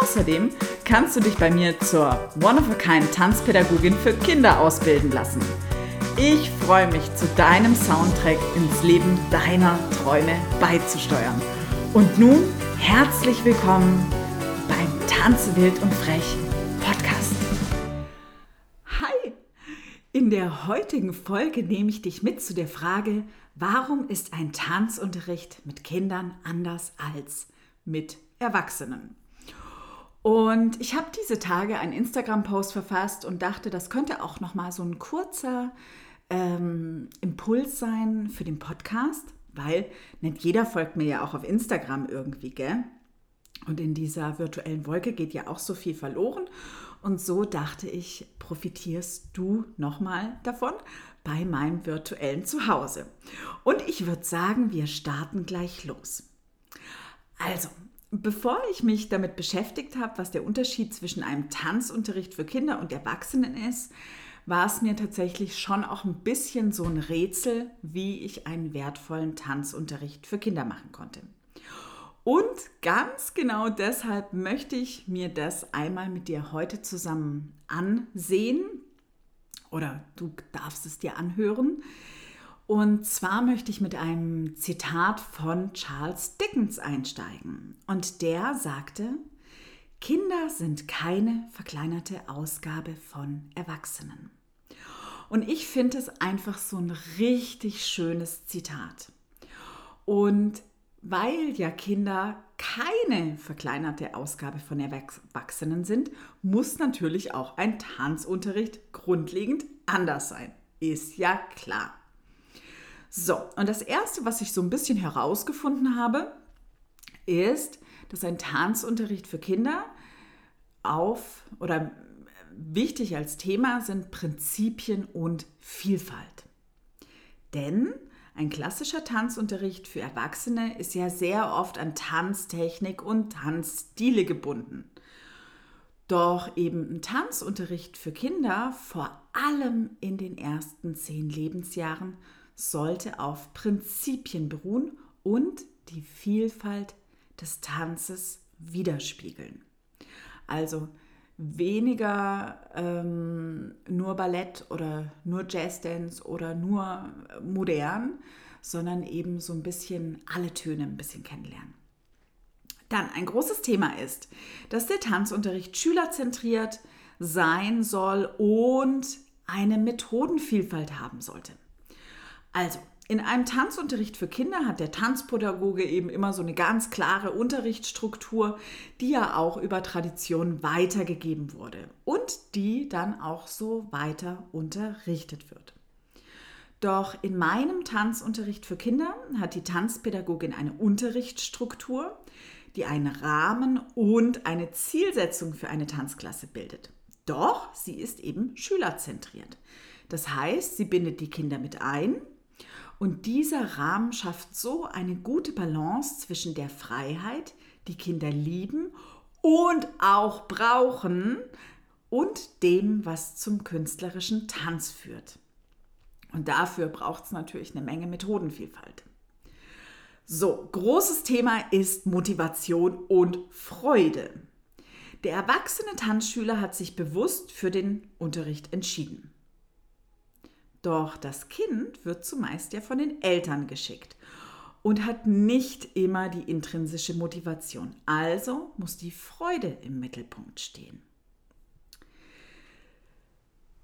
Außerdem kannst du dich bei mir zur One-of-a-Kind Tanzpädagogin für Kinder ausbilden lassen. Ich freue mich, zu deinem Soundtrack ins Leben deiner Träume beizusteuern. Und nun herzlich willkommen beim Tanze wild und frech Podcast. Hi! In der heutigen Folge nehme ich dich mit zu der Frage, warum ist ein Tanzunterricht mit Kindern anders als mit Erwachsenen? Und ich habe diese Tage einen Instagram-Post verfasst und dachte, das könnte auch noch mal so ein kurzer ähm, Impuls sein für den Podcast, weil nicht jeder folgt mir ja auch auf Instagram irgendwie, gell? Und in dieser virtuellen Wolke geht ja auch so viel verloren. Und so dachte ich, profitierst du nochmal davon bei meinem virtuellen Zuhause. Und ich würde sagen, wir starten gleich los. Also, bevor ich mich damit beschäftigt habe, was der Unterschied zwischen einem Tanzunterricht für Kinder und Erwachsenen ist, war es mir tatsächlich schon auch ein bisschen so ein Rätsel, wie ich einen wertvollen Tanzunterricht für Kinder machen konnte. Und ganz genau deshalb möchte ich mir das einmal mit dir heute zusammen ansehen oder du darfst es dir anhören. Und zwar möchte ich mit einem Zitat von Charles Dickens einsteigen. Und der sagte, Kinder sind keine verkleinerte Ausgabe von Erwachsenen. Und ich finde es einfach so ein richtig schönes Zitat. Und weil ja Kinder keine verkleinerte Ausgabe von Erwachsenen sind, muss natürlich auch ein Tanzunterricht grundlegend anders sein. Ist ja klar. So, und das Erste, was ich so ein bisschen herausgefunden habe, ist, dass ein Tanzunterricht für Kinder auf oder wichtig als Thema sind Prinzipien und Vielfalt. Denn ein klassischer Tanzunterricht für Erwachsene ist ja sehr oft an Tanztechnik und Tanzstile gebunden. Doch eben ein Tanzunterricht für Kinder, vor allem in den ersten zehn Lebensjahren, sollte auf Prinzipien beruhen und die Vielfalt des Tanzes widerspiegeln. Also weniger ähm, nur Ballett oder nur Jazzdance oder nur modern, sondern eben so ein bisschen alle Töne ein bisschen kennenlernen. Dann ein großes Thema ist, dass der Tanzunterricht schülerzentriert sein soll und eine Methodenvielfalt haben sollte. Also, in einem Tanzunterricht für Kinder hat der Tanzpädagoge eben immer so eine ganz klare Unterrichtsstruktur, die ja auch über Tradition weitergegeben wurde und die dann auch so weiter unterrichtet wird. Doch in meinem Tanzunterricht für Kinder hat die Tanzpädagogin eine Unterrichtsstruktur, die einen Rahmen und eine Zielsetzung für eine Tanzklasse bildet. Doch sie ist eben schülerzentriert. Das heißt, sie bindet die Kinder mit ein und dieser Rahmen schafft so eine gute Balance zwischen der Freiheit, die Kinder lieben und auch brauchen, und dem, was zum künstlerischen Tanz führt. Und dafür braucht es natürlich eine Menge Methodenvielfalt. So, großes Thema ist Motivation und Freude. Der erwachsene Tanzschüler hat sich bewusst für den Unterricht entschieden. Doch das Kind wird zumeist ja von den Eltern geschickt und hat nicht immer die intrinsische Motivation. Also muss die Freude im Mittelpunkt stehen.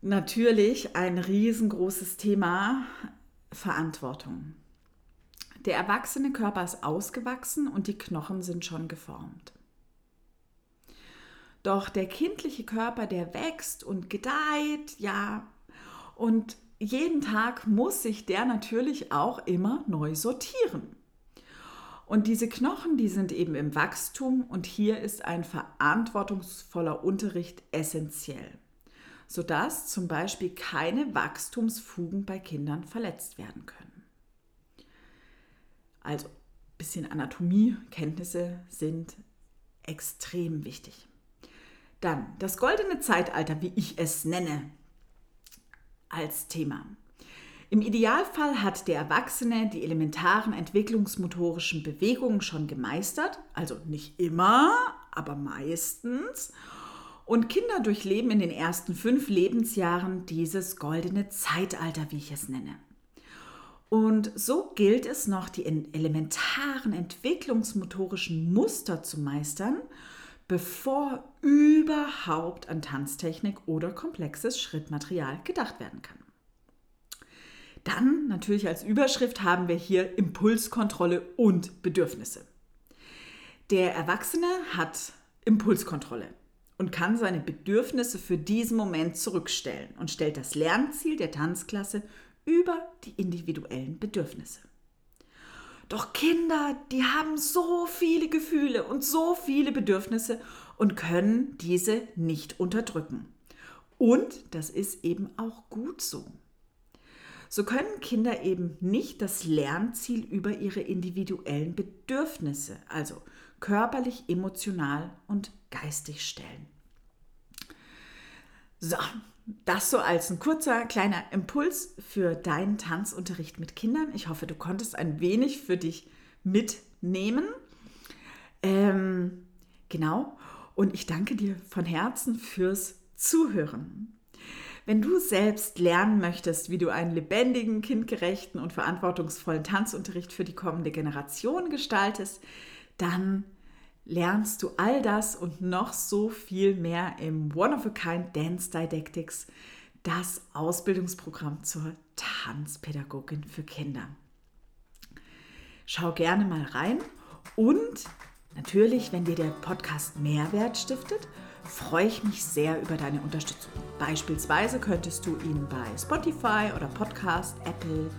Natürlich ein riesengroßes Thema Verantwortung. Der erwachsene Körper ist ausgewachsen und die Knochen sind schon geformt. Doch der kindliche Körper, der wächst und gedeiht, ja, und jeden Tag muss sich der natürlich auch immer neu sortieren. Und diese Knochen, die sind eben im Wachstum und hier ist ein verantwortungsvoller Unterricht essentiell, sodass zum Beispiel keine Wachstumsfugen bei Kindern verletzt werden können. Also, ein bisschen Anatomiekenntnisse sind extrem wichtig. Dann das goldene Zeitalter, wie ich es nenne, als Thema. Im Idealfall hat der Erwachsene die elementaren entwicklungsmotorischen Bewegungen schon gemeistert, also nicht immer, aber meistens. Und Kinder durchleben in den ersten fünf Lebensjahren dieses goldene Zeitalter, wie ich es nenne. Und so gilt es noch, die elementaren entwicklungsmotorischen Muster zu meistern, bevor überhaupt an Tanztechnik oder komplexes Schrittmaterial gedacht werden kann. Dann natürlich als Überschrift haben wir hier Impulskontrolle und Bedürfnisse. Der Erwachsene hat Impulskontrolle und kann seine Bedürfnisse für diesen Moment zurückstellen und stellt das Lernziel der Tanzklasse über die individuellen Bedürfnisse. Doch Kinder, die haben so viele Gefühle und so viele Bedürfnisse und können diese nicht unterdrücken. Und das ist eben auch gut so. So können Kinder eben nicht das Lernziel über ihre individuellen Bedürfnisse, also körperlich, emotional und geistig stellen. So, das so als ein kurzer kleiner Impuls für deinen Tanzunterricht mit Kindern. Ich hoffe, du konntest ein wenig für dich mitnehmen. Ähm, genau. Und ich danke dir von Herzen fürs Zuhören. Wenn du selbst lernen möchtest, wie du einen lebendigen, kindgerechten und verantwortungsvollen Tanzunterricht für die kommende Generation gestaltest, dann lernst du all das und noch so viel mehr im One of a Kind Dance Didactics, das Ausbildungsprogramm zur Tanzpädagogin für Kinder. Schau gerne mal rein und natürlich, wenn dir der Podcast Mehrwert stiftet, freue ich mich sehr über deine Unterstützung. Beispielsweise könntest du ihn bei Spotify oder Podcast Apple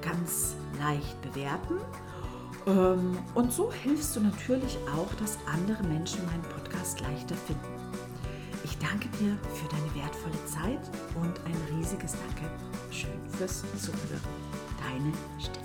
ganz leicht bewerten. Ähm, und so hilfst du natürlich auch, dass andere Menschen meinen Podcast leichter finden. Ich danke dir für deine wertvolle Zeit und ein riesiges Danke. Schön fürs Zuhören. Deine Stimme.